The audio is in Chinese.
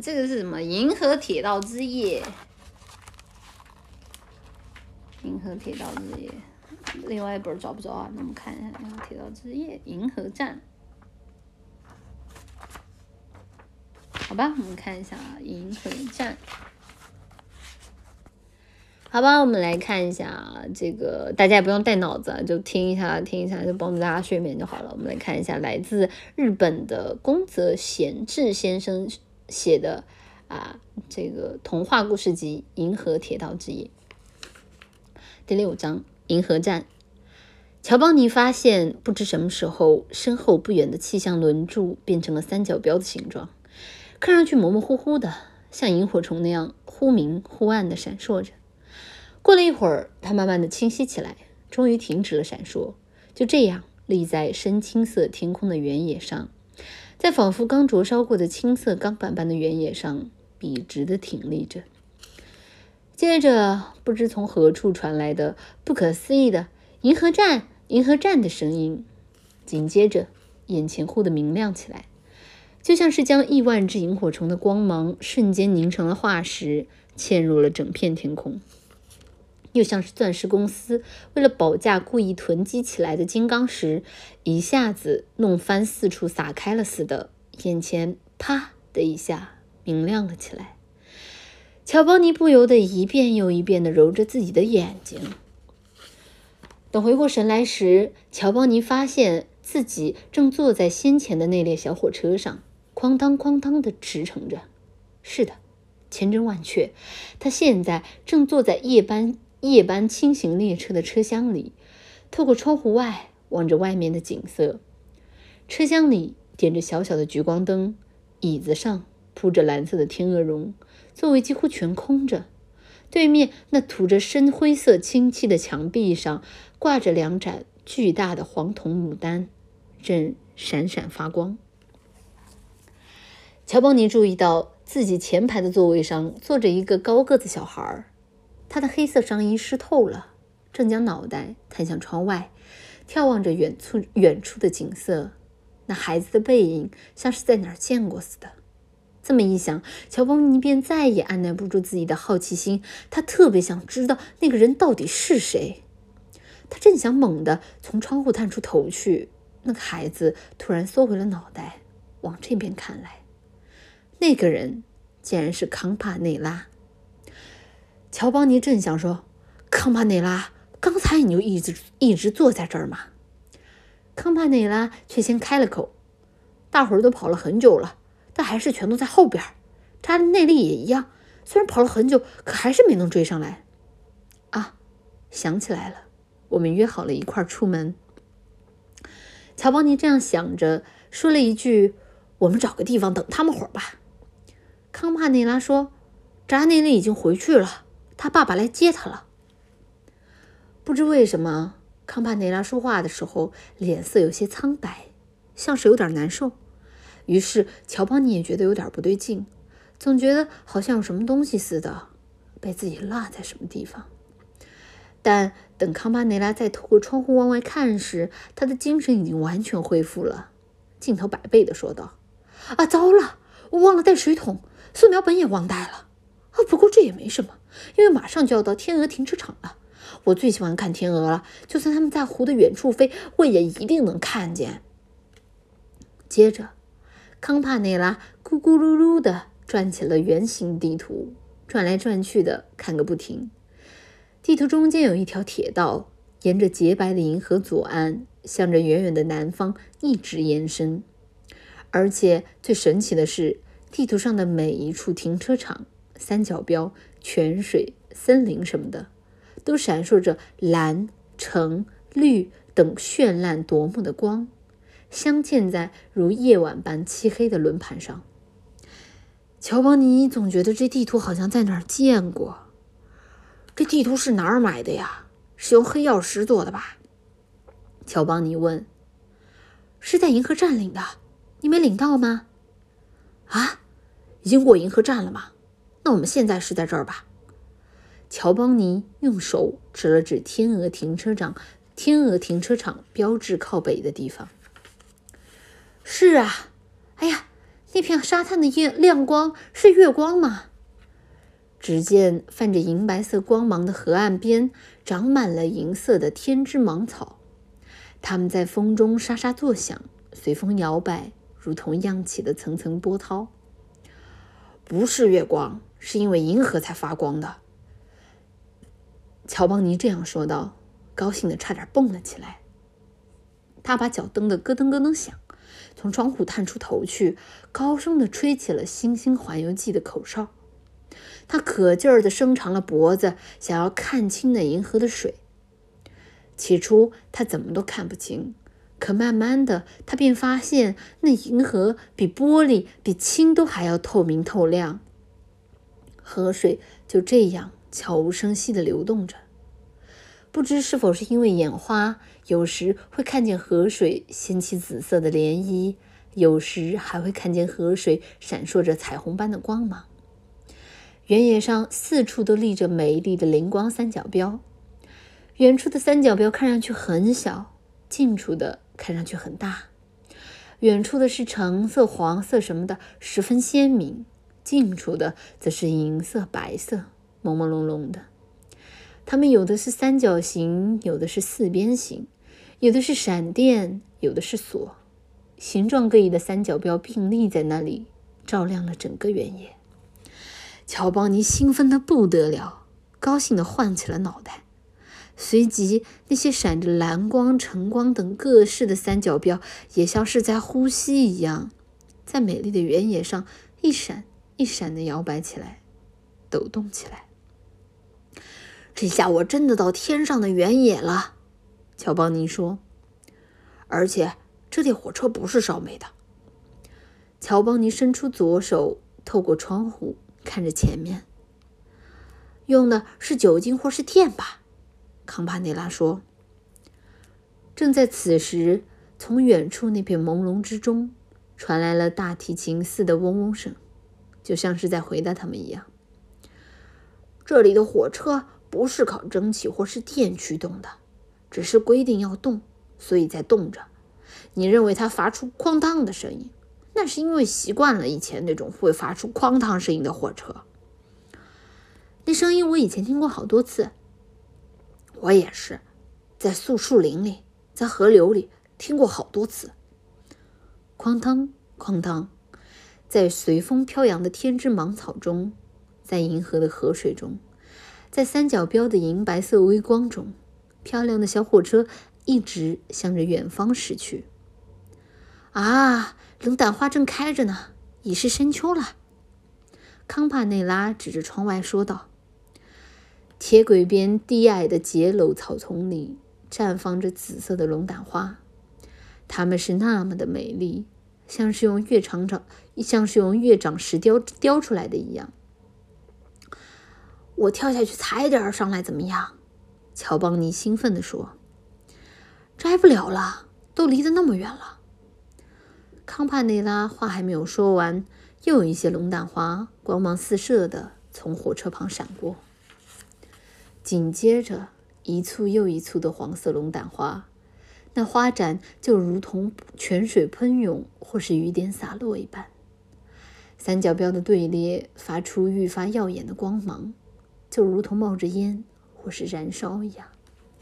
这个是什么？银河铁道之夜。银河铁道之夜，另外一本找不着啊？那我们看一下《银河铁道之夜》银河站。好吧，我们看一下《银河站》。好吧，我们来看一下啊这个，大家也不用带脑子，就听一下，听一下，就帮助大家睡眠就好了。我们来看一下，来自日本的宫泽贤治先生写的啊，这个童话故事集《银河铁道之夜》第六章《银河站》。乔邦尼发现，不知什么时候，身后不远的气象轮柱变成了三角标的形状，看上去模模糊糊的，像萤火虫那样忽明忽暗的闪烁着。过了一会儿，它慢慢的清晰起来，终于停止了闪烁。就这样立在深青色天空的原野上，在仿佛刚灼烧过的青色钢板般的原野上，笔直的挺立着。接着，不知从何处传来的不可思议的“银河站，银河站”的声音。紧接着，眼前忽的明亮起来，就像是将亿万只萤火虫的光芒瞬间凝成了化石，嵌入了整片天空。又像是钻石公司为了保价故意囤积起来的金刚石，一下子弄翻四处撒开了似的，眼前啪的一下明亮了起来。乔邦尼不由得一遍又一遍地揉着自己的眼睛。等回过神来时，乔邦尼发现自己正坐在先前的那列小火车上，哐当哐当地驰骋着。是的，千真万确，他现在正坐在夜班。夜班轻型列车的车厢里，透过窗户外望着外面的景色。车厢里点着小小的聚光灯，椅子上铺着蓝色的天鹅绒，座位几乎全空着。对面那涂着深灰色清漆的墙壁上，挂着两盏巨大的黄铜牡丹，正闪闪发光。乔邦尼注意到自己前排的座位上坐着一个高个子小孩儿。他的黑色上衣湿透了，正将脑袋探向窗外，眺望着远处远处的景色。那孩子的背影像是在哪儿见过似的。这么一想，乔邦尼便再也按耐不住自己的好奇心，他特别想知道那个人到底是谁。他正想猛地从窗户探出头去，那个孩子突然缩回了脑袋，往这边看来。那个人竟然是康帕内拉。乔邦尼正想说：“康帕内拉，刚才你就一直一直坐在这儿吗？”康帕内拉却先开了口：“大伙儿都跑了很久了，但还是全都在后边。查理内利也一样，虽然跑了很久，可还是没能追上来。”啊，想起来了，我们约好了一块儿出门。乔邦尼这样想着，说了一句：“我们找个地方等他们会儿吧。”康帕内拉说：“扎内利已经回去了。”他爸爸来接他了。不知为什么，康帕内拉说话的时候脸色有些苍白，像是有点难受。于是乔邦尼也觉得有点不对劲，总觉得好像有什么东西似的被自己落在什么地方。但等康帕内拉再透过窗户往外看时，他的精神已经完全恢复了，劲头百倍的说道：“啊，糟了，我忘了带水桶，素描本也忘带了。啊，不过这也没什么。”因为马上就要到天鹅停车场了，我最喜欢看天鹅了。就算它们在湖的远处飞，我也一定能看见。接着，康帕内拉咕咕噜噜地转起了圆形地图，转来转去的看个不停。地图中间有一条铁道，沿着洁白的银河左岸，向着远远的南方一直延伸。而且最神奇的是，地图上的每一处停车场、三角标。泉水、森林什么的，都闪烁着蓝、橙、绿等绚烂夺目的光，镶嵌在如夜晚般漆黑的轮盘上。乔邦尼总觉得这地图好像在哪儿见过。这地图是哪儿买的呀？是用黑曜石做的吧？乔邦尼问。是在银河站领的，你没领到吗？啊，已经过银河站了吗？那我们现在是在这儿吧？乔邦尼用手指了指天鹅停车场，天鹅停车场标志靠北的地方。是啊，哎呀，那片沙滩的亮亮光是月光吗？只见泛着银白色光芒的河岸边，长满了银色的天之芒草，它们在风中沙沙作响，随风摇摆，如同漾起的层层波涛。不是月光，是因为银河才发光的。乔邦尼这样说道，高兴的差点蹦了起来。他把脚蹬得咯噔咯噔响，从窗户探出头去，高声的吹起了《星星环游记》的口哨。他可劲儿的伸长了脖子，想要看清那银河的水。起初他怎么都看不清，可慢慢的，他便发现那银河比玻璃、比氢都还要透明透亮。河水就这样悄无声息的流动着。不知是否是因为眼花，有时会看见河水掀起紫色的涟漪，有时还会看见河水闪烁着彩虹般的光芒。原野上四处都立着美丽的灵光三角标，远处的三角标看上去很小，近处的看上去很大。远处的是橙色、黄色什么的，十分鲜明；近处的则是银色、白色，朦朦胧胧的。它们有的是三角形，有的是四边形，有的是闪电，有的是锁，形状各异的三角标并立在那里，照亮了整个原野。乔邦尼兴奋得不得了，高兴地晃起了脑袋。随即，那些闪着蓝光、橙光等各式的三角标也像是在呼吸一样，在美丽的原野上一闪一闪的摇摆起来，抖动起来。这下我真的到天上的原野了，乔邦尼说。而且，这列火车不是烧煤的。乔邦尼伸出左手，透过窗户。看着前面，用的是酒精或是电吧？康帕内拉说。正在此时，从远处那片朦胧之中传来了大提琴似的嗡嗡声，就像是在回答他们一样。这里的火车不是靠蒸汽或是电驱动的，只是规定要动，所以在动着。你认为它发出哐当的声音？那是因为习惯了以前那种会发出哐当声音的火车。那声音我以前听过好多次。我也是，在树树林里，在河流里听过好多次。哐当哐当，在随风飘扬的天之芒草中，在银河的河水中，在三角标的银白色微光中，漂亮的小火车一直向着远方驶去。啊！龙胆花正开着呢，已是深秋了。康帕内拉指着窗外说道：“铁轨边低矮的结楼草丛里绽放着紫色的龙胆花，它们是那么的美丽，像是用月长长，像是用月长石雕雕出来的一样。”我跳下去采点上来怎么样？乔邦尼兴奋地说：“摘不了了，都离得那么远了。”康帕内拉话还没有说完，又有一些龙胆花光芒四射的从火车旁闪过，紧接着一簇又一簇的黄色龙胆花，那花展就如同泉水喷涌或是雨点洒落一般，三角标的队列发出愈发耀眼的光芒，就如同冒着烟或是燃烧一样。